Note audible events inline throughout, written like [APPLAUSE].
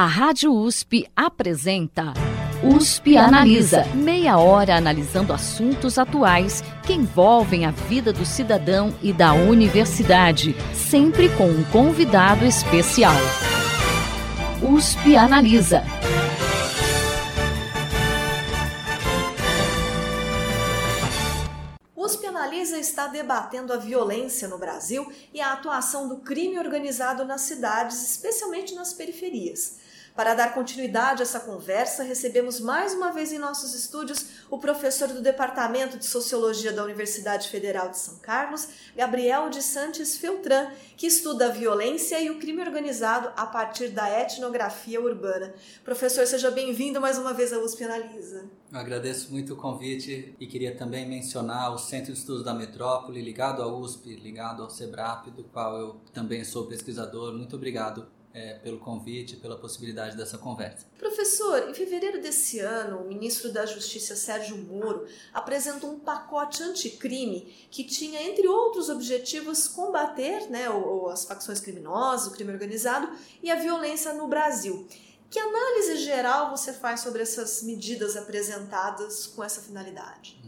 A Rádio USP apresenta USP Analisa. Meia hora analisando assuntos atuais que envolvem a vida do cidadão e da universidade, sempre com um convidado especial. USP Analisa. USP Analisa está debatendo a violência no Brasil e a atuação do crime organizado nas cidades, especialmente nas periferias. Para dar continuidade a essa conversa, recebemos mais uma vez em nossos estúdios o professor do Departamento de Sociologia da Universidade Federal de São Carlos, Gabriel de Santos Feltran, que estuda a violência e o crime organizado a partir da etnografia urbana. Professor, seja bem-vindo mais uma vez à USP Analisa. Eu agradeço muito o convite e queria também mencionar o Centro de Estudos da Metrópole, ligado à USP, ligado ao SEBRAP, do qual eu também sou pesquisador. Muito obrigado é, pelo convite, pela possibilidade dessa conversa. Professor, em fevereiro desse ano, o ministro da Justiça Sérgio Moro apresentou um pacote anticrime que tinha, entre outros objetivos, combater né, as facções criminosas, o crime organizado e a violência no Brasil. Que análise geral você faz sobre essas medidas apresentadas com essa finalidade?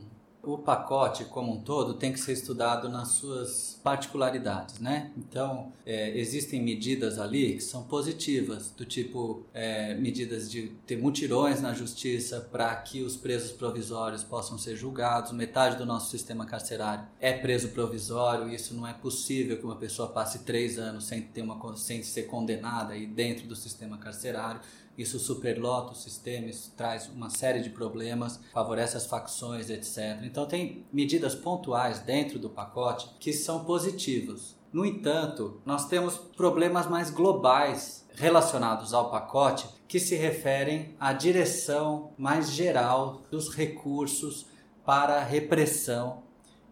O pacote como um todo tem que ser estudado nas suas particularidades, né? Então, é, existem medidas ali que são positivas, do tipo é, medidas de ter mutirões na justiça para que os presos provisórios possam ser julgados. Metade do nosso sistema carcerário é preso provisório e isso não é possível que uma pessoa passe três anos sem, ter uma, sem ser condenada aí dentro do sistema carcerário. Isso superlota o sistema, isso traz uma série de problemas, favorece as facções, etc. Então, tem medidas pontuais dentro do pacote que são positivas. No entanto, nós temos problemas mais globais relacionados ao pacote que se referem à direção mais geral dos recursos para repressão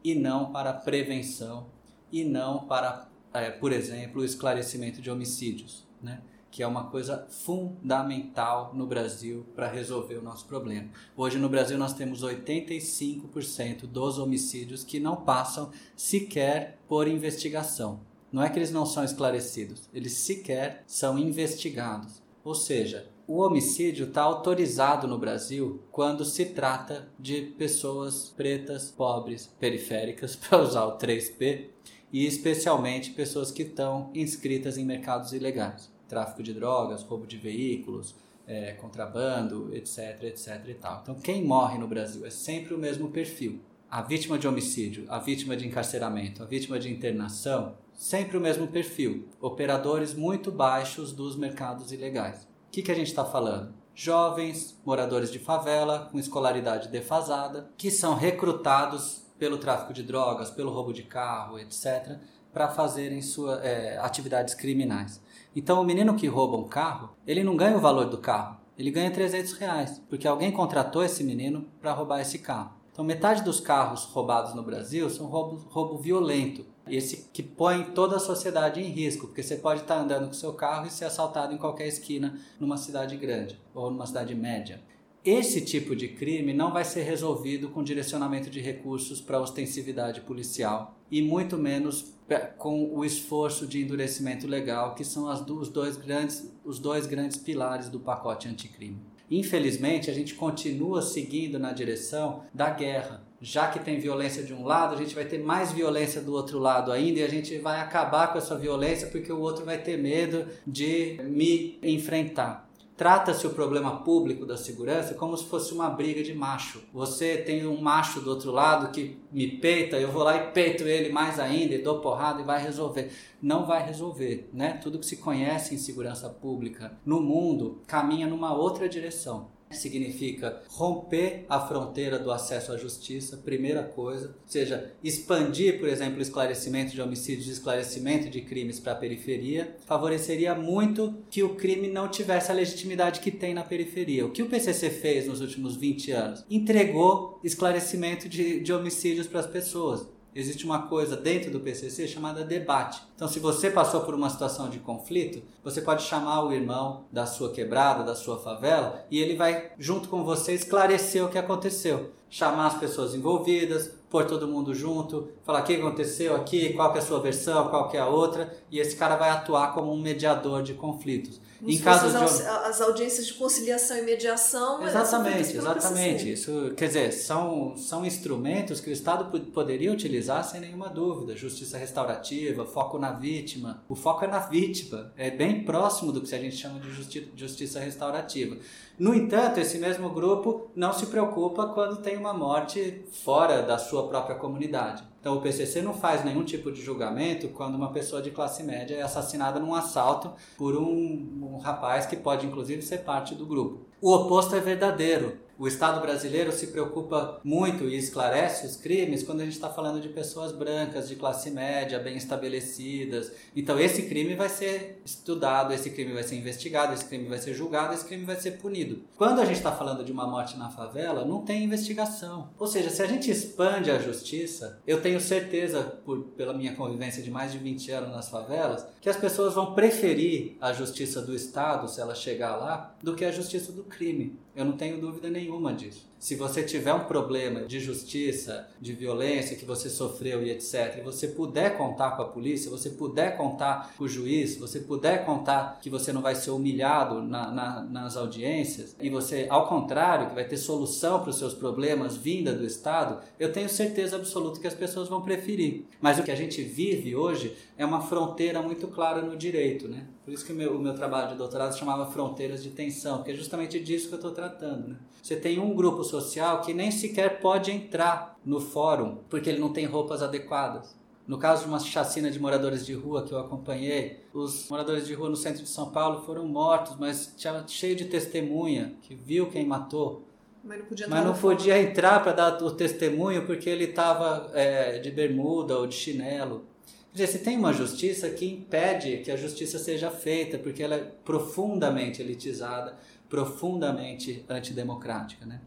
e não para prevenção e não para, é, por exemplo, o esclarecimento de homicídios. Né? Que é uma coisa fundamental no Brasil para resolver o nosso problema. Hoje no Brasil nós temos 85% dos homicídios que não passam sequer por investigação. Não é que eles não são esclarecidos, eles sequer são investigados. Ou seja, o homicídio está autorizado no Brasil quando se trata de pessoas pretas, pobres, periféricas, [LAUGHS] para usar o 3P, e especialmente pessoas que estão inscritas em mercados ilegais tráfico de drogas, roubo de veículos, é, contrabando, etc, etc e tal. Então, quem morre no Brasil é sempre o mesmo perfil. A vítima de homicídio, a vítima de encarceramento, a vítima de internação, sempre o mesmo perfil. Operadores muito baixos dos mercados ilegais. O que, que a gente está falando? Jovens, moradores de favela, com escolaridade defasada, que são recrutados pelo tráfico de drogas, pelo roubo de carro, etc., para fazerem suas é, atividades criminais. Então, o menino que rouba um carro, ele não ganha o valor do carro, ele ganha 300 reais, porque alguém contratou esse menino para roubar esse carro. Então, metade dos carros roubados no Brasil são roubo, roubo violento. Esse que põe toda a sociedade em risco, porque você pode estar andando com seu carro e ser assaltado em qualquer esquina numa cidade grande ou numa cidade média. Esse tipo de crime não vai ser resolvido com direcionamento de recursos para ostensividade policial e muito menos com o esforço de endurecimento legal, que são as, os, dois grandes, os dois grandes pilares do pacote anticrime. Infelizmente, a gente continua seguindo na direção da guerra. Já que tem violência de um lado, a gente vai ter mais violência do outro lado ainda e a gente vai acabar com essa violência porque o outro vai ter medo de me enfrentar. Trata-se o problema público da segurança como se fosse uma briga de macho. Você tem um macho do outro lado que me peita, eu vou lá e peito ele mais ainda e dou porrada e vai resolver. Não vai resolver, né? Tudo que se conhece em segurança pública no mundo caminha numa outra direção significa romper a fronteira do acesso à justiça, primeira coisa, ou seja, expandir, por exemplo, o esclarecimento de homicídios e esclarecimento de crimes para a periferia, favoreceria muito que o crime não tivesse a legitimidade que tem na periferia. O que o PCC fez nos últimos 20 anos? Entregou esclarecimento de, de homicídios para as pessoas existe uma coisa dentro do PCC chamada debate. Então, se você passou por uma situação de conflito, você pode chamar o irmão da sua quebrada, da sua favela, e ele vai, junto com você, esclarecer o que aconteceu. Chamar as pessoas envolvidas, pôr todo mundo junto, falar o que aconteceu aqui, qual é a sua versão, qual é a outra, e esse cara vai atuar como um mediador de conflitos. Em caso de as audiências de conciliação e mediação. Exatamente, exatamente. Isso, quer dizer, são, são instrumentos que o Estado poderia utilizar sem nenhuma dúvida. Justiça restaurativa, foco na vítima. O foco é na vítima. É bem próximo do que a gente chama de justi justiça restaurativa. No entanto, esse mesmo grupo não se preocupa quando tem uma morte fora da sua própria comunidade. Então o PCC não faz nenhum tipo de julgamento quando uma pessoa de classe média é assassinada num assalto por um, um rapaz que pode inclusive ser parte do grupo. O oposto é verdadeiro. O Estado brasileiro se preocupa muito e esclarece os crimes quando a gente está falando de pessoas brancas, de classe média, bem estabelecidas. Então, esse crime vai ser estudado, esse crime vai ser investigado, esse crime vai ser julgado, esse crime vai ser punido. Quando a gente está falando de uma morte na favela, não tem investigação. Ou seja, se a gente expande a justiça, eu tenho certeza, por, pela minha convivência de mais de 20 anos nas favelas, que as pessoas vão preferir a justiça do Estado, se ela chegar lá, do que a justiça do crime. Eu não tenho dúvida nenhuma disso. Se você tiver um problema de justiça, de violência que você sofreu e etc., e você puder contar com a polícia, você puder contar com o juiz, você puder contar que você não vai ser humilhado na, na, nas audiências, e você, ao contrário, que vai ter solução para os seus problemas vinda do Estado, eu tenho certeza absoluta que as pessoas vão preferir. Mas o que a gente vive hoje é uma fronteira muito clara no direito, né? Por isso que o meu, o meu trabalho de doutorado chamava Fronteiras de Tensão, porque é justamente disso que eu estou tratando, né? Você tem um grupo social que nem sequer pode entrar no fórum porque ele não tem roupas adequadas. No caso de uma chacina de moradores de rua que eu acompanhei, os moradores de rua no centro de São Paulo foram mortos, mas tinha cheio de testemunha que viu quem matou. Mas não podia, mas não podia entrar para dar o testemunho porque ele estava é, de bermuda ou de chinelo. Quer dizer, você tem uma justiça que impede que a justiça seja feita, porque ela é profundamente elitizada, profundamente antidemocrática. Né?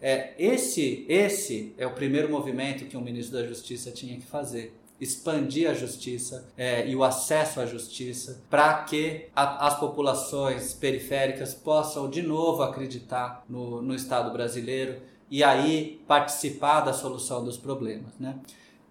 É, esse, esse é o primeiro movimento que um ministro da Justiça tinha que fazer expandir a justiça é, e o acesso à justiça para que a, as populações periféricas possam de novo acreditar no, no Estado brasileiro e aí participar da solução dos problemas. Né?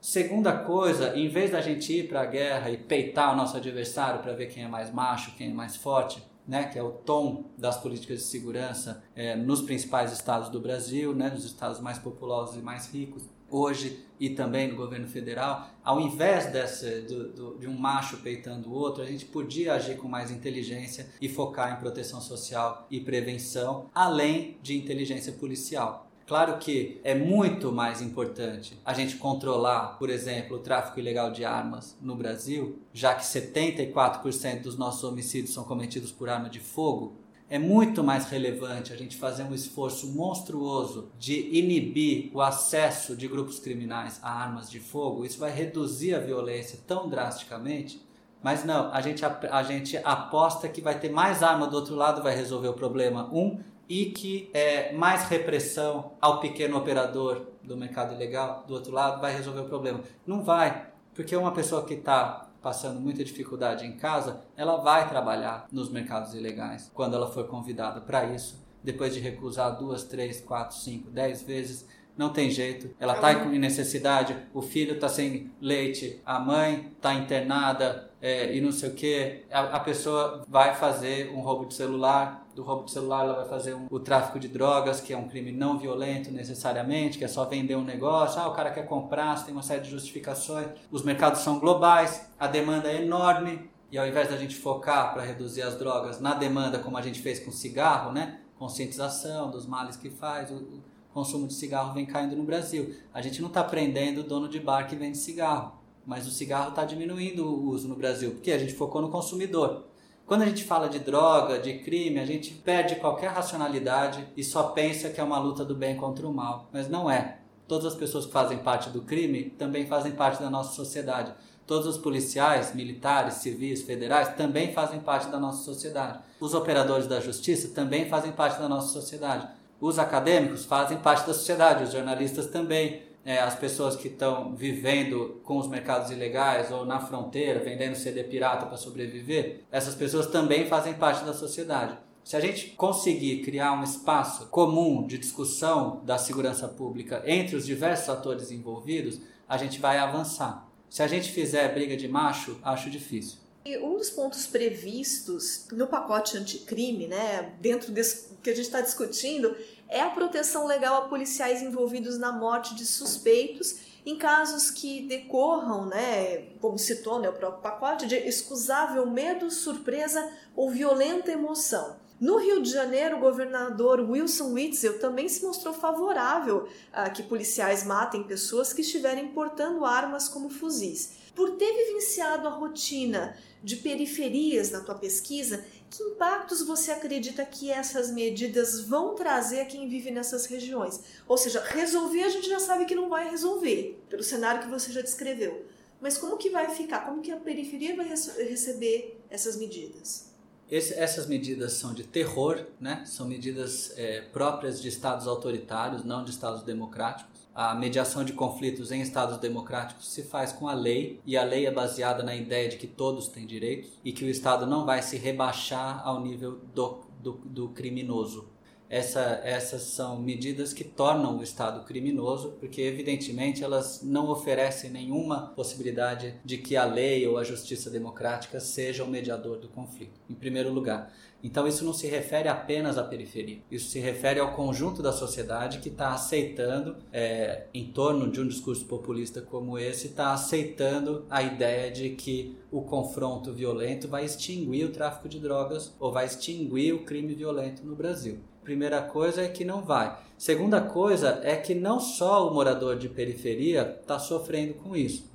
Segunda coisa, em vez da gente ir para a guerra e peitar o nosso adversário para ver quem é mais macho, quem é mais forte, né, que é o tom das políticas de segurança é, nos principais estados do Brasil, né, nos estados mais populosos e mais ricos hoje e também no governo federal, ao invés dessa, do, do, de um macho peitando o outro, a gente podia agir com mais inteligência e focar em proteção social e prevenção, além de inteligência policial. Claro que é muito mais importante a gente controlar, por exemplo, o tráfico ilegal de armas no Brasil, já que 74% dos nossos homicídios são cometidos por arma de fogo. É muito mais relevante a gente fazer um esforço monstruoso de inibir o acesso de grupos criminais a armas de fogo. Isso vai reduzir a violência tão drasticamente mas não, a gente, a, gente aposta que vai ter mais arma do outro lado, vai resolver o problema. Um, e que é, mais repressão ao pequeno operador do mercado ilegal, do outro lado, vai resolver o problema. Não vai, porque uma pessoa que está passando muita dificuldade em casa, ela vai trabalhar nos mercados ilegais quando ela for convidada para isso, depois de recusar duas, três, quatro, cinco, dez vezes. Não tem jeito, ela está em necessidade, o filho está sem leite, a mãe está internada é, e não sei o que. A, a pessoa vai fazer um roubo de celular, do roubo de celular ela vai fazer um, o tráfico de drogas, que é um crime não violento necessariamente, que é só vender um negócio. Ah, o cara quer comprar, você tem uma série de justificações. Os mercados são globais, a demanda é enorme. E ao invés da gente focar para reduzir as drogas na demanda, como a gente fez com o cigarro, né? Conscientização dos males que faz, o consumo de cigarro vem caindo no Brasil. A gente não está prendendo o dono de bar que vende cigarro, mas o cigarro está diminuindo o uso no Brasil, porque a gente focou no consumidor. Quando a gente fala de droga, de crime, a gente perde qualquer racionalidade e só pensa que é uma luta do bem contra o mal, mas não é. Todas as pessoas que fazem parte do crime também fazem parte da nossa sociedade. Todos os policiais, militares, civis, federais também fazem parte da nossa sociedade. Os operadores da justiça também fazem parte da nossa sociedade. Os acadêmicos fazem parte da sociedade, os jornalistas também. É, as pessoas que estão vivendo com os mercados ilegais ou na fronteira, vendendo CD pirata para sobreviver, essas pessoas também fazem parte da sociedade. Se a gente conseguir criar um espaço comum de discussão da segurança pública entre os diversos atores envolvidos, a gente vai avançar. Se a gente fizer briga de macho, acho difícil. E um dos pontos previstos no pacote anticrime, né, dentro desse que a gente está discutindo, é a proteção legal a policiais envolvidos na morte de suspeitos em casos que decorram, né, como citou né, o próprio pacote, de excusável medo, surpresa ou violenta emoção. No Rio de Janeiro, o governador Wilson Witzel também se mostrou favorável a que policiais matem pessoas que estiverem portando armas como fuzis. Por ter vivenciado a rotina de periferias na tua pesquisa, que impactos você acredita que essas medidas vão trazer a quem vive nessas regiões? Ou seja, resolver a gente já sabe que não vai resolver, pelo cenário que você já descreveu. Mas como que vai ficar? Como que a periferia vai receber essas medidas? Esse, essas medidas são de terror, né? são medidas é, próprias de estados autoritários, não de estados democráticos. A mediação de conflitos em estados democráticos se faz com a lei, e a lei é baseada na ideia de que todos têm direitos e que o Estado não vai se rebaixar ao nível do, do, do criminoso essa, essas são medidas que tornam o Estado criminoso, porque evidentemente elas não oferecem nenhuma possibilidade de que a lei ou a justiça democrática seja o mediador do conflito, em primeiro lugar. Então isso não se refere apenas à periferia, isso se refere ao conjunto da sociedade que está aceitando, é, em torno de um discurso populista como esse, está aceitando a ideia de que o confronto violento vai extinguir o tráfico de drogas ou vai extinguir o crime violento no Brasil. Primeira coisa é que não vai. Segunda coisa é que não só o morador de periferia está sofrendo com isso.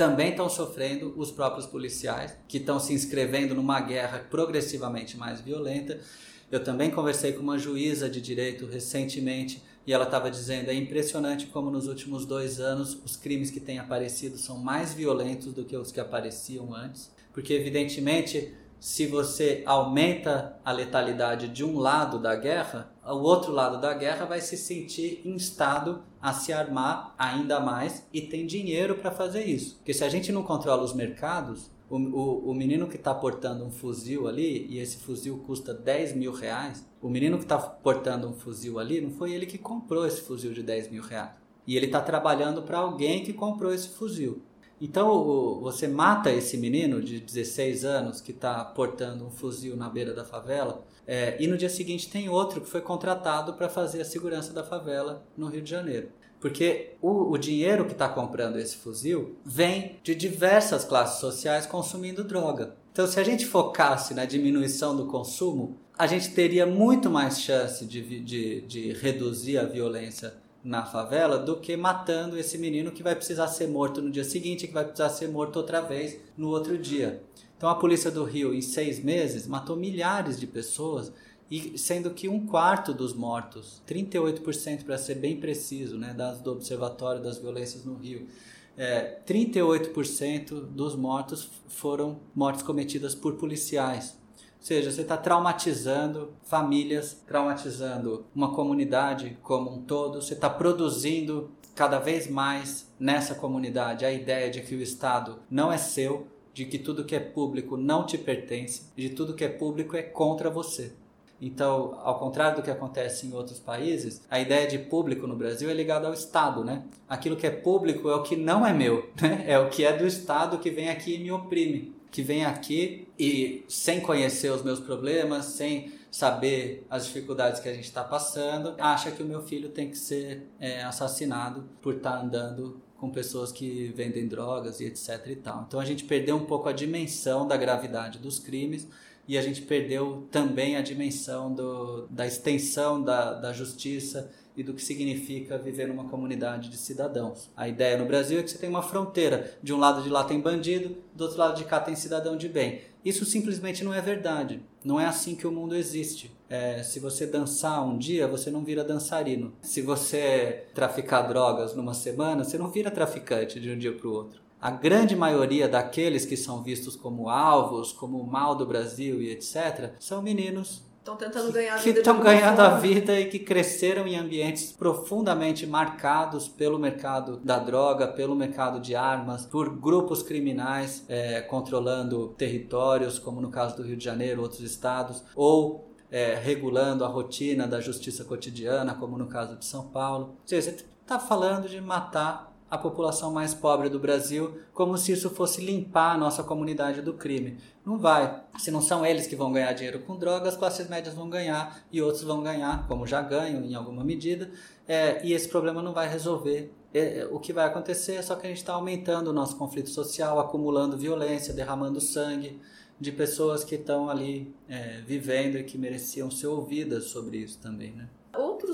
Também estão sofrendo os próprios policiais, que estão se inscrevendo numa guerra progressivamente mais violenta. Eu também conversei com uma juíza de direito recentemente e ela estava dizendo: é impressionante como nos últimos dois anos os crimes que têm aparecido são mais violentos do que os que apareciam antes, porque evidentemente se você aumenta a letalidade de um lado da guerra, o outro lado da guerra vai se sentir instado a se armar ainda mais e tem dinheiro para fazer isso. Porque se a gente não controla os mercados, o, o, o menino que está portando um fuzil ali, e esse fuzil custa 10 mil reais, o menino que está portando um fuzil ali, não foi ele que comprou esse fuzil de 10 mil reais. E ele está trabalhando para alguém que comprou esse fuzil. Então você mata esse menino de 16 anos que está portando um fuzil na beira da favela, é, e no dia seguinte tem outro que foi contratado para fazer a segurança da favela no Rio de Janeiro. Porque o, o dinheiro que está comprando esse fuzil vem de diversas classes sociais consumindo droga. Então, se a gente focasse na diminuição do consumo, a gente teria muito mais chance de, de, de reduzir a violência na favela do que matando esse menino que vai precisar ser morto no dia seguinte, que vai precisar ser morto outra vez no outro dia. Então a polícia do Rio, em seis meses, matou milhares de pessoas, e sendo que um quarto dos mortos, 38% para ser bem preciso, né, dados do Observatório das Violências no Rio, é, 38% dos mortos foram mortes cometidas por policiais. Ou seja, você está traumatizando famílias, traumatizando uma comunidade como um todo, você está produzindo cada vez mais nessa comunidade a ideia de que o Estado não é seu, de que tudo que é público não te pertence, de tudo que é público é contra você. Então, ao contrário do que acontece em outros países, a ideia de público no Brasil é ligada ao Estado, né? Aquilo que é público é o que não é meu, [LAUGHS] né? É o que é do Estado que vem aqui e me oprime que vem aqui e sem conhecer os meus problemas, sem saber as dificuldades que a gente está passando, acha que o meu filho tem que ser é, assassinado por estar tá andando com pessoas que vendem drogas e etc e tal. Então a gente perdeu um pouco a dimensão da gravidade dos crimes e a gente perdeu também a dimensão do, da extensão da, da justiça e do que significa viver numa comunidade de cidadãos. A ideia no Brasil é que você tem uma fronteira. De um lado de lá tem bandido, do outro lado de cá tem cidadão de bem. Isso simplesmente não é verdade. Não é assim que o mundo existe. É, se você dançar um dia, você não vira dançarino. Se você traficar drogas numa semana, você não vira traficante de um dia para o outro. A grande maioria daqueles que são vistos como alvos, como o mal do Brasil e etc., são meninos Estão tentando ganhar a que vida. estão ganhando a vida e que cresceram em ambientes profundamente marcados pelo mercado da droga, pelo mercado de armas, por grupos criminais é, controlando territórios, como no caso do Rio de Janeiro, outros estados, ou é, regulando a rotina da justiça cotidiana, como no caso de São Paulo. Ou seja, você está falando de matar a população mais pobre do Brasil, como se isso fosse limpar a nossa comunidade do crime. Não vai. Se não são eles que vão ganhar dinheiro com drogas, as classes médias vão ganhar e outros vão ganhar, como já ganham em alguma medida, é, e esse problema não vai resolver. É, o que vai acontecer é só que a gente está aumentando o nosso conflito social, acumulando violência, derramando sangue de pessoas que estão ali é, vivendo e que mereciam ser ouvidas sobre isso também, né?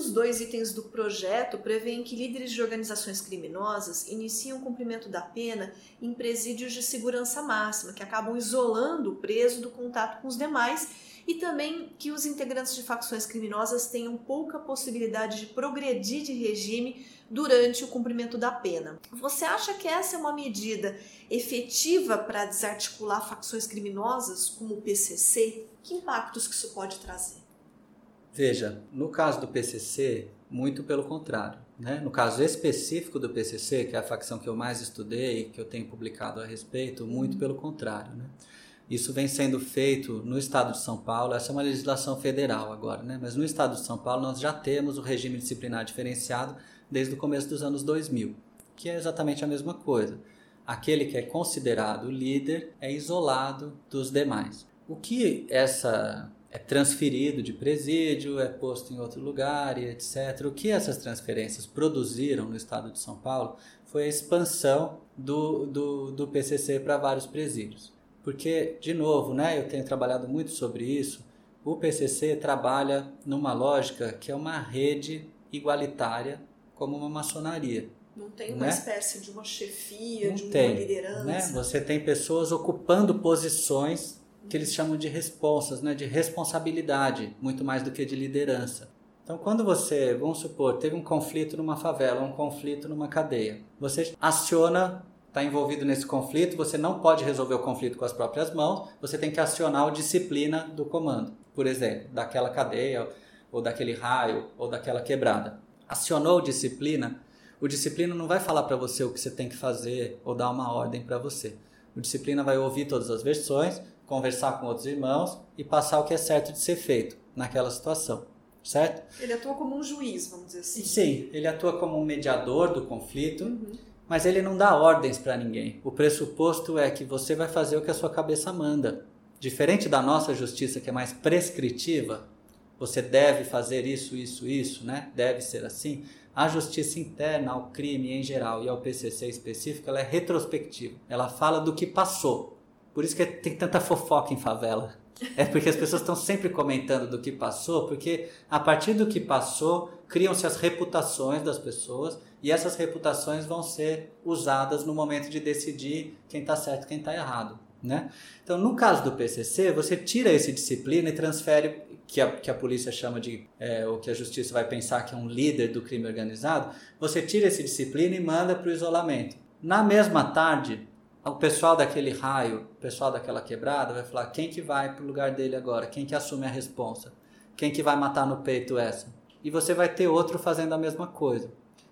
Outros dois itens do projeto prevêem que líderes de organizações criminosas iniciam o cumprimento da pena em presídios de segurança máxima, que acabam isolando o preso do contato com os demais, e também que os integrantes de facções criminosas tenham pouca possibilidade de progredir de regime durante o cumprimento da pena. Você acha que essa é uma medida efetiva para desarticular facções criminosas como o PCC? Que impactos que isso pode trazer? Veja, no caso do PCC, muito pelo contrário. Né? No caso específico do PCC, que é a facção que eu mais estudei, que eu tenho publicado a respeito, muito pelo contrário. Né? Isso vem sendo feito no estado de São Paulo, essa é uma legislação federal agora, né? mas no estado de São Paulo nós já temos o regime disciplinar diferenciado desde o começo dos anos 2000, que é exatamente a mesma coisa. Aquele que é considerado líder é isolado dos demais. O que essa é transferido de presídio, é posto em outro lugar e etc. O que essas transferências produziram no estado de São Paulo foi a expansão do, do, do PCC para vários presídios. Porque, de novo, né, eu tenho trabalhado muito sobre isso, o PCC trabalha numa lógica que é uma rede igualitária como uma maçonaria. Não tem uma né? espécie de uma chefia, Não de uma tem, liderança. Né? Você tem pessoas ocupando posições que eles chamam de responsas, né? de responsabilidade, muito mais do que de liderança. Então, quando você, vamos supor, teve um conflito numa favela, um conflito numa cadeia, você aciona, está envolvido nesse conflito, você não pode resolver o conflito com as próprias mãos, você tem que acionar o disciplina do comando, por exemplo, daquela cadeia, ou daquele raio, ou daquela quebrada. Acionou disciplina, o disciplina não vai falar para você o que você tem que fazer ou dar uma ordem para você. O disciplina vai ouvir todas as versões, conversar com outros irmãos e passar o que é certo de ser feito naquela situação, certo? Ele atua como um juiz, vamos dizer assim. Sim, ele atua como um mediador do conflito, uhum. mas ele não dá ordens para ninguém. O pressuposto é que você vai fazer o que a sua cabeça manda. Diferente da nossa justiça, que é mais prescritiva, você deve fazer isso, isso, isso, né? Deve ser assim. A justiça interna ao crime em geral e ao PCC específico, ela é retrospectiva. Ela fala do que passou. Por isso que tem tanta fofoca em favela. É porque as pessoas estão sempre comentando do que passou, porque a partir do que passou, criam-se as reputações das pessoas e essas reputações vão ser usadas no momento de decidir quem está certo e quem está errado. Né? Então, no caso do PCC, você tira esse disciplina e transfere, que a, que a polícia chama de, é, que a justiça vai pensar que é um líder do crime organizado, você tira esse disciplina e manda para o isolamento. Na mesma tarde, o pessoal daquele raio, o pessoal daquela quebrada vai falar quem que vai para o lugar dele agora, quem que assume a responsa, quem que vai matar no peito essa. E você vai ter outro fazendo a mesma coisa.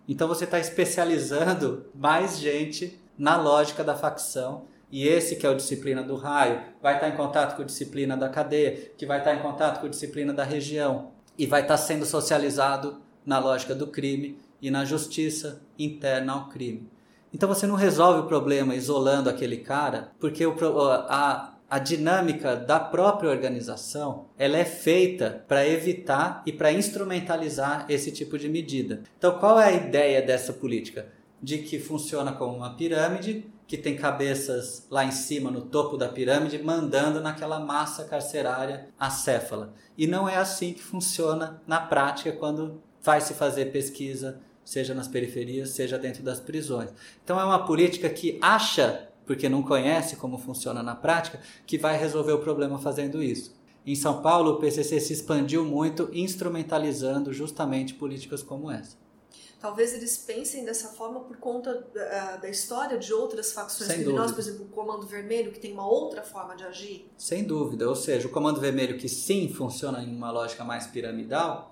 Então você está especializando mais gente na lógica da facção e esse que é o disciplina do raio vai estar em contato com a disciplina da cadeia, que vai estar em contato com a disciplina da região e vai estar sendo socializado na lógica do crime e na justiça interna ao crime. Então você não resolve o problema isolando aquele cara, porque o, a, a dinâmica da própria organização ela é feita para evitar e para instrumentalizar esse tipo de medida. Então qual é a ideia dessa política? De que funciona como uma pirâmide que tem cabeças lá em cima, no topo da pirâmide, mandando naquela massa carcerária acéfala. E não é assim que funciona na prática quando vai se fazer pesquisa, seja nas periferias, seja dentro das prisões. Então é uma política que acha, porque não conhece como funciona na prática, que vai resolver o problema fazendo isso. Em São Paulo, o PCC se expandiu muito, instrumentalizando justamente políticas como essa. Talvez eles pensem dessa forma por conta da, da história de outras facções Sem criminosas, dúvida. por exemplo, o Comando Vermelho, que tem uma outra forma de agir. Sem dúvida, ou seja, o Comando Vermelho que sim funciona em uma lógica mais piramidal,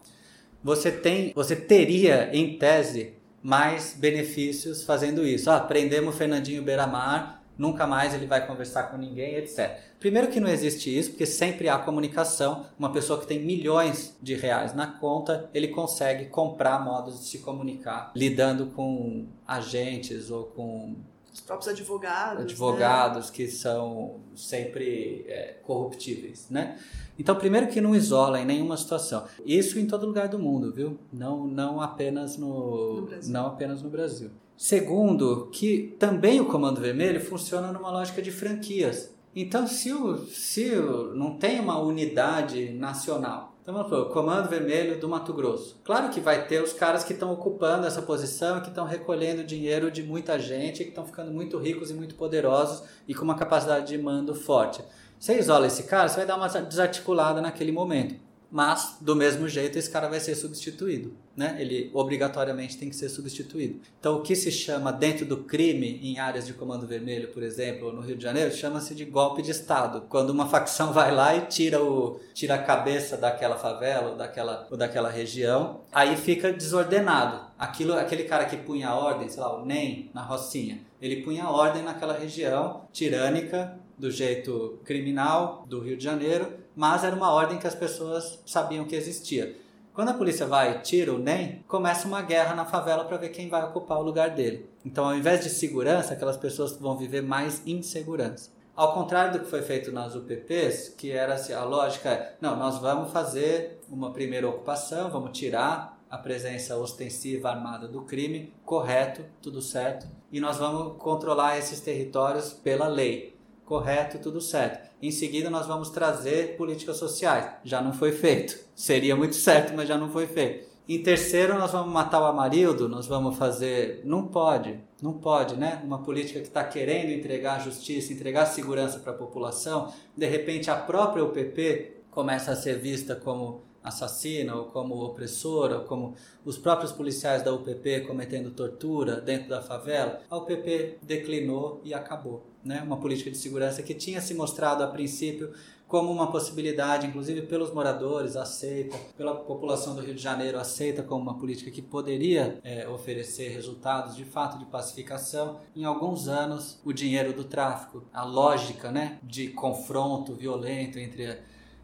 você tem, você teria em tese mais benefícios fazendo isso. Ah, prendemos o Fernandinho Beiramar, nunca mais ele vai conversar com ninguém, etc. Primeiro que não existe isso, porque sempre há comunicação. Uma pessoa que tem milhões de reais na conta, ele consegue comprar modos de se comunicar, lidando com agentes ou com Os próprios advogados. né? advogados que são sempre é, corruptíveis, né? Então, primeiro que não isola em nenhuma situação. Isso em todo lugar do mundo, viu? Não, não apenas no, No Brasil. não apenas no Brasil. Segundo, que também o Comando Vermelho funciona numa lógica de franquias. Então, se, o, se o, não tem uma unidade nacional, então supor, o Comando Vermelho do Mato Grosso. Claro que vai ter os caras que estão ocupando essa posição, que estão recolhendo dinheiro de muita gente, que estão ficando muito ricos e muito poderosos e com uma capacidade de mando forte. Você isola esse cara, você vai dar uma desarticulada naquele momento. Mas, do mesmo jeito, esse cara vai ser substituído. Né? Ele obrigatoriamente tem que ser substituído. Então, o que se chama dentro do crime, em áreas de comando vermelho, por exemplo, no Rio de Janeiro, chama-se de golpe de Estado. Quando uma facção vai lá e tira, o, tira a cabeça daquela favela ou daquela, ou daquela região, aí fica desordenado. Aquilo, aquele cara que punha a ordem, sei lá, o NEM na Rocinha, ele punha ordem naquela região tirânica, do jeito criminal do Rio de Janeiro, mas era uma ordem que as pessoas sabiam que existia. Quando a polícia vai e tira o NEM, começa uma guerra na favela para ver quem vai ocupar o lugar dele. Então, ao invés de segurança, aquelas pessoas vão viver mais insegurança. Ao contrário do que foi feito nas UPPs, que era assim, a lógica é, não, nós vamos fazer uma primeira ocupação, vamos tirar a presença ostensiva armada do crime, correto, tudo certo, e nós vamos controlar esses territórios pela lei correto, tudo certo. Em seguida, nós vamos trazer políticas sociais. Já não foi feito. Seria muito certo, mas já não foi feito. Em terceiro, nós vamos matar o Amarildo, nós vamos fazer. Não pode, não pode, né? Uma política que está querendo entregar justiça, entregar segurança para a população, de repente a própria UPP começa a ser vista como assassina ou como opressora, ou como os próprios policiais da UPP cometendo tortura dentro da favela, a UPP declinou e acabou. Né? Uma política de segurança que tinha se mostrado a princípio como uma possibilidade, inclusive pelos moradores, aceita, pela população do Rio de Janeiro, aceita como uma política que poderia é, oferecer resultados de fato de pacificação. Em alguns anos, o dinheiro do tráfico, a lógica né, de confronto violento entre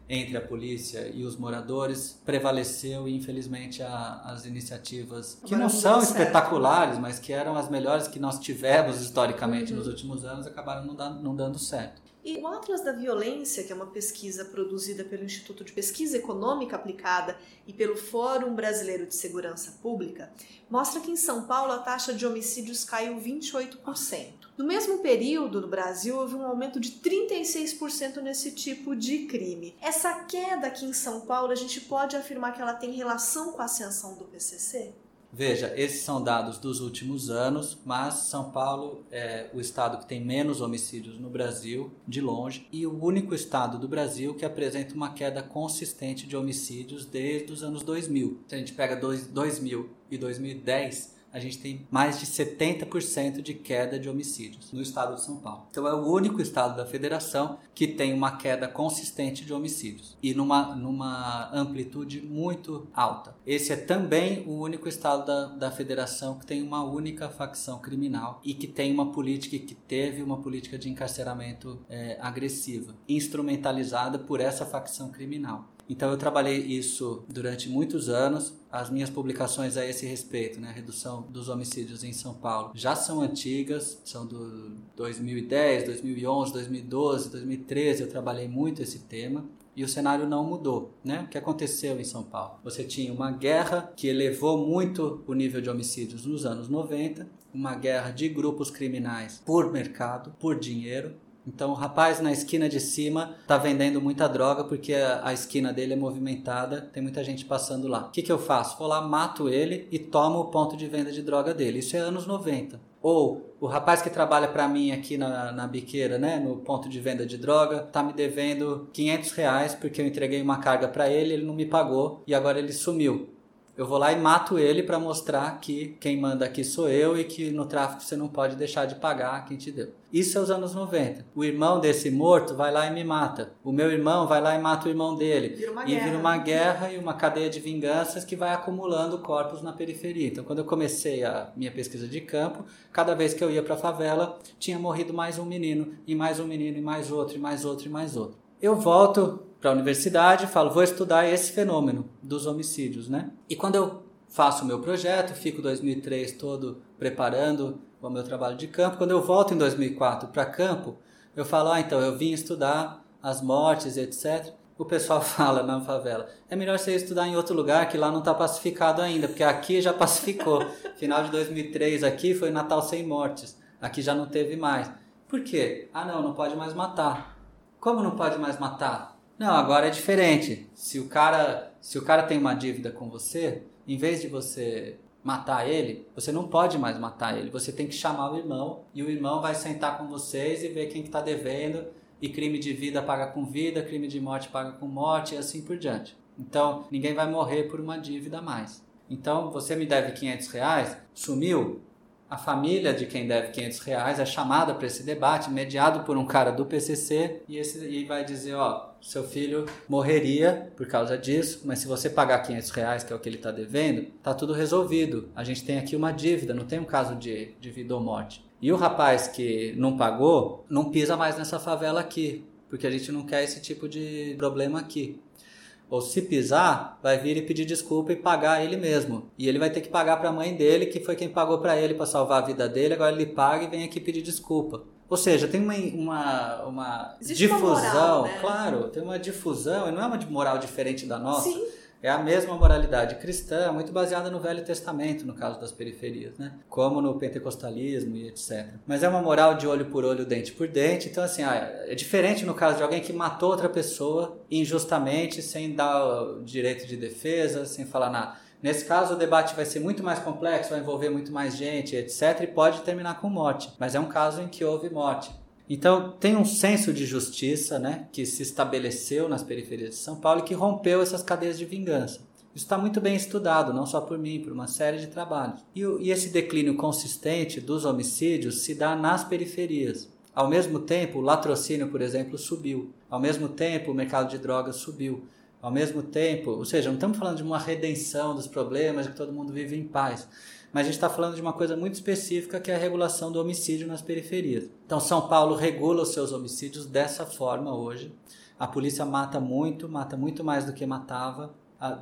entre a polícia e os moradores prevaleceu e infelizmente a, as iniciativas que não são certo. espetaculares, mas que eram as melhores que nós tivemos historicamente Uhum. nos últimos anos acabaram não dando, não dando certo. E o Atlas da Violência, que é uma pesquisa produzida pelo Instituto de Pesquisa Econômica Aplicada e pelo Fórum Brasileiro de Segurança Pública, mostra que em São Paulo a taxa de homicídios caiu 28%. No mesmo período, no Brasil, houve um aumento de 36% nesse tipo de crime. Essa queda aqui em São Paulo, a gente pode afirmar que ela tem relação com a ascensão do PCC? Veja, esses são dados dos últimos anos, mas São Paulo é o estado que tem menos homicídios no Brasil, de longe, e o único estado do Brasil que apresenta uma queda consistente de homicídios desde os anos 2000. Se a gente pega dois- 2000 e 2010, a gente tem mais de 70% de queda de homicídios no estado de São Paulo. Então é o único estado da federação que tem uma queda consistente de homicídios e numa, numa amplitude muito alta. Esse é também o único estado da, da federação que tem uma única facção criminal e que tem uma política que teve uma política de encarceramento é, agressiva, instrumentalizada por essa facção criminal. Então eu trabalhei isso durante muitos anos. As minhas publicações a esse respeito, né, redução dos homicídios em São Paulo, já são antigas, são do 2010, 2011, 2012, 2013. Eu trabalhei muito esse tema e o cenário não mudou, né? O que aconteceu em São Paulo? Você tinha uma guerra que elevou muito o nível de homicídios nos anos 90, uma guerra de grupos criminais por mercado, por dinheiro, então o rapaz na esquina de cima tá vendendo muita droga porque a, esquina dele é movimentada, tem muita gente passando lá. O que, que eu faço? Vou lá, mato ele e tomo o ponto de venda de droga dele. Isso é anos 90. Ou o rapaz que trabalha para mim aqui na, na biqueira, né, no ponto de venda de droga, tá me devendo 500 reais porque eu entreguei uma carga para ele, ele não me pagou e agora ele sumiu. Eu vou lá e mato ele para mostrar que quem manda aqui sou eu e que no tráfico você não pode deixar de pagar quem te deu. Isso é os anos 90. O irmão desse morto vai lá e me mata. O meu irmão vai lá e mata o irmão dele. Vira e guerra. vira uma guerra e uma cadeia de vinganças que vai acumulando corpos na periferia. Então, quando eu comecei a minha pesquisa de campo, cada vez que eu ia para a favela, tinha morrido mais um menino, e mais um menino, e mais outro, e mais outro, e mais outro. Eu volto para a universidade, falo, vou estudar esse fenômeno dos homicídios, né? E quando eu faço o meu projeto, fico 2003 todo preparando o meu trabalho de campo, quando eu volto em 2004 para campo, eu falo, ah, então eu vim estudar as mortes, etc. O pessoal [LAUGHS] fala na favela, é melhor você estudar em outro lugar que lá não está pacificado ainda, porque aqui já pacificou. Final de 2003 aqui foi Natal sem mortes, aqui já não teve mais. Por quê? Ah, não, não pode mais matar. Como não pode mais matar? Não, agora é diferente. Se o cara, se o cara tem uma dívida com você, em vez de você matar ele, você não pode mais matar ele. Você tem que chamar o irmão e o irmão vai sentar com vocês e ver quem está devendo. E crime de vida paga com vida, crime de morte paga com morte e assim por diante. Então ninguém vai morrer por uma dívida a mais. Então você me deve 500 reais, sumiu, a família de quem deve 500 reais é chamada para esse debate, mediado por um cara do PCC, e, esse, e vai dizer, ó, seu filho morreria por causa disso, mas se você pagar 500 reais, que é o que ele está devendo, tá tudo resolvido. A gente tem aqui uma dívida, não tem um caso de, de vida ou morte. E o rapaz que não pagou, não pisa mais nessa favela aqui, porque a gente não quer esse tipo de problema aqui. Ou se pisar, vai vir e pedir desculpa e pagar ele mesmo. E ele vai ter que pagar para a mãe dele, que foi quem pagou para ele para salvar a vida dele, agora ele paga e vem aqui pedir desculpa. Ou seja, tem uma, uma, uma difusão, uma moral, né? claro, tem uma difusão, e não é uma moral diferente da nossa. Sim. É a mesma moralidade cristã, muito baseada no Velho Testamento, no caso das periferias, né? Como no pentecostalismo e etc. Mas é uma moral de olho por olho, dente por dente. Então, assim, ah, é diferente no caso de alguém que matou outra pessoa injustamente, sem dar direito de defesa, sem falar nada. Nesse caso, o debate vai ser muito mais complexo, vai envolver muito mais gente, etc., e pode terminar com morte. Mas é um caso em que houve morte. Então, tem um senso de justiça né, que se estabeleceu nas periferias de São Paulo e que rompeu essas cadeias de vingança. Isso está muito bem estudado, não só por mim, por uma série de trabalhos. E, e esse declínio consistente dos homicídios se dá nas periferias. Ao mesmo tempo, o latrocínio, por exemplo, subiu. Ao mesmo tempo, o mercado de drogas subiu. Ao mesmo tempo, ou seja, não estamos falando de uma redenção dos problemas, que todo mundo vive em paz mas a gente está falando de uma coisa muito específica que é a regulação do homicídio nas periferias. Então, São Paulo regula os seus homicídios dessa forma hoje. A polícia mata muito, mata muito mais do que matava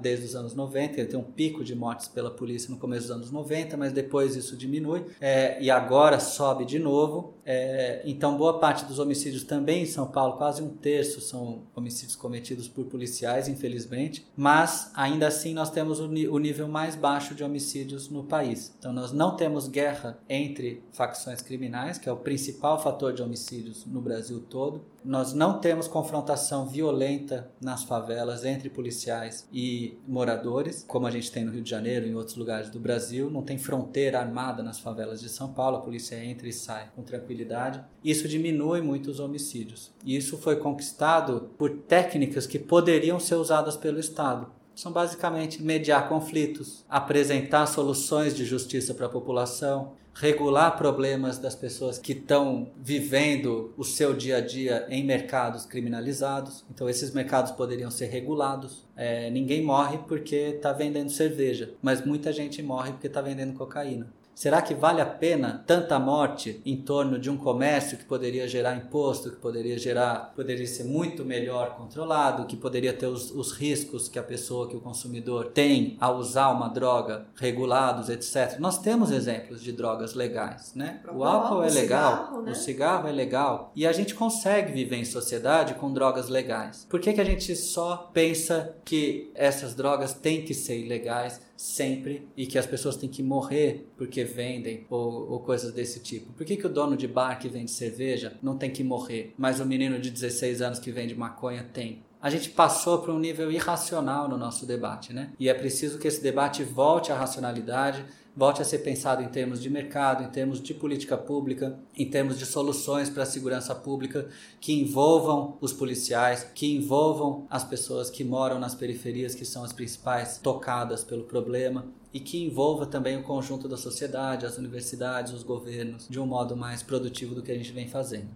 desde os anos 90, ele tem um pico de mortes pela polícia no começo dos anos 90, mas depois isso diminui é, e agora sobe de novo. É, então, boa parte dos homicídios também em São Paulo, quase um terço, são homicídios cometidos por policiais, infelizmente, mas ainda assim nós temos o, o nível mais baixo de homicídios no país. Então, nós não temos guerra entre facções criminais, que é o principal fator de homicídios no Brasil todo. Nós não temos confrontação violenta nas favelas entre policiais e moradores, como a gente tem no Rio de Janeiro e em outros lugares do Brasil. Não tem fronteira armada nas favelas de São Paulo, a polícia entra e sai com tranquilidade. Isso diminui muito os homicídios. E isso foi conquistado por técnicas que poderiam ser usadas pelo Estado são basicamente mediar conflitos, apresentar soluções de justiça para a população, regular problemas das pessoas que estão vivendo o seu dia a dia em mercados criminalizados. Então, esses mercados poderiam ser regulados. É, ninguém morre porque está vendendo cerveja, mas muita gente morre porque está vendendo cocaína. Será que vale a pena tanta morte em torno de um comércio que poderia gerar imposto, que poderia gerar, poderia ser muito melhor controlado, que poderia ter os, os riscos que a pessoa, que o consumidor tem ao usar uma droga regulados, etc. Nós temos exemplos de drogas legais, né? O álcool é legal, cigarro, né? o cigarro é legal e a gente consegue viver em sociedade com drogas legais. Por que, que a gente só pensa que essas drogas têm que ser ilegais? Sempre e que as pessoas têm que morrer porque vendem ou, ou, coisas desse tipo? Por que, que o dono de bar que vende cerveja não tem que morrer, mas o menino de 16 anos que vende maconha tem? A gente passou para um nível irracional no nosso debate, né? E é preciso que esse debate volte à racionalidade, volte a ser pensado em termos de mercado, em termos de política pública, em termos de soluções para a segurança pública que envolvam os policiais, que envolvam as pessoas que moram nas periferias, que são as principais tocadas pelo problema, e que envolva também o conjunto da sociedade, as universidades, os governos, de um modo mais produtivo do que a gente vem fazendo.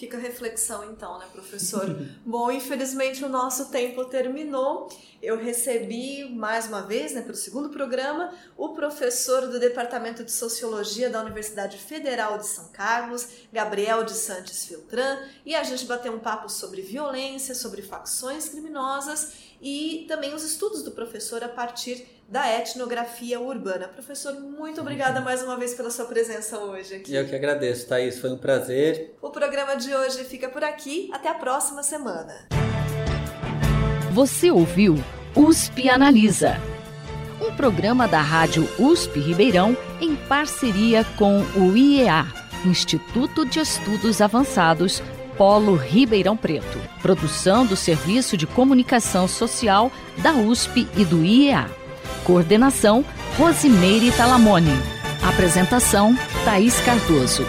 Fica a reflexão então, né, professor? [LAUGHS] Bom, infelizmente o nosso tempo terminou. Eu recebi mais uma vez, né, pelo segundo programa, o professor do Departamento de Sociologia da Universidade Federal de São Carlos, Gabriel de Santos Filtran, e a gente bateu um papo sobre violência, sobre facções criminosas e também os estudos do professor a partir da etnografia urbana. Professor, muito obrigada mais uma vez pela sua presença hoje aqui. Eu que agradeço, Thaís, foi um prazer. O programa de hoje fica por aqui, até a próxima semana. Você ouviu USP Analisa, um programa da Rádio USP Ribeirão em parceria com o IEA, Instituto de Estudos Avançados Polo Ribeirão Preto. Produção do Serviço de Comunicação Social da USP e do IEA. Coordenação Rosimeire Talamone. Apresentação Thaís Cardoso.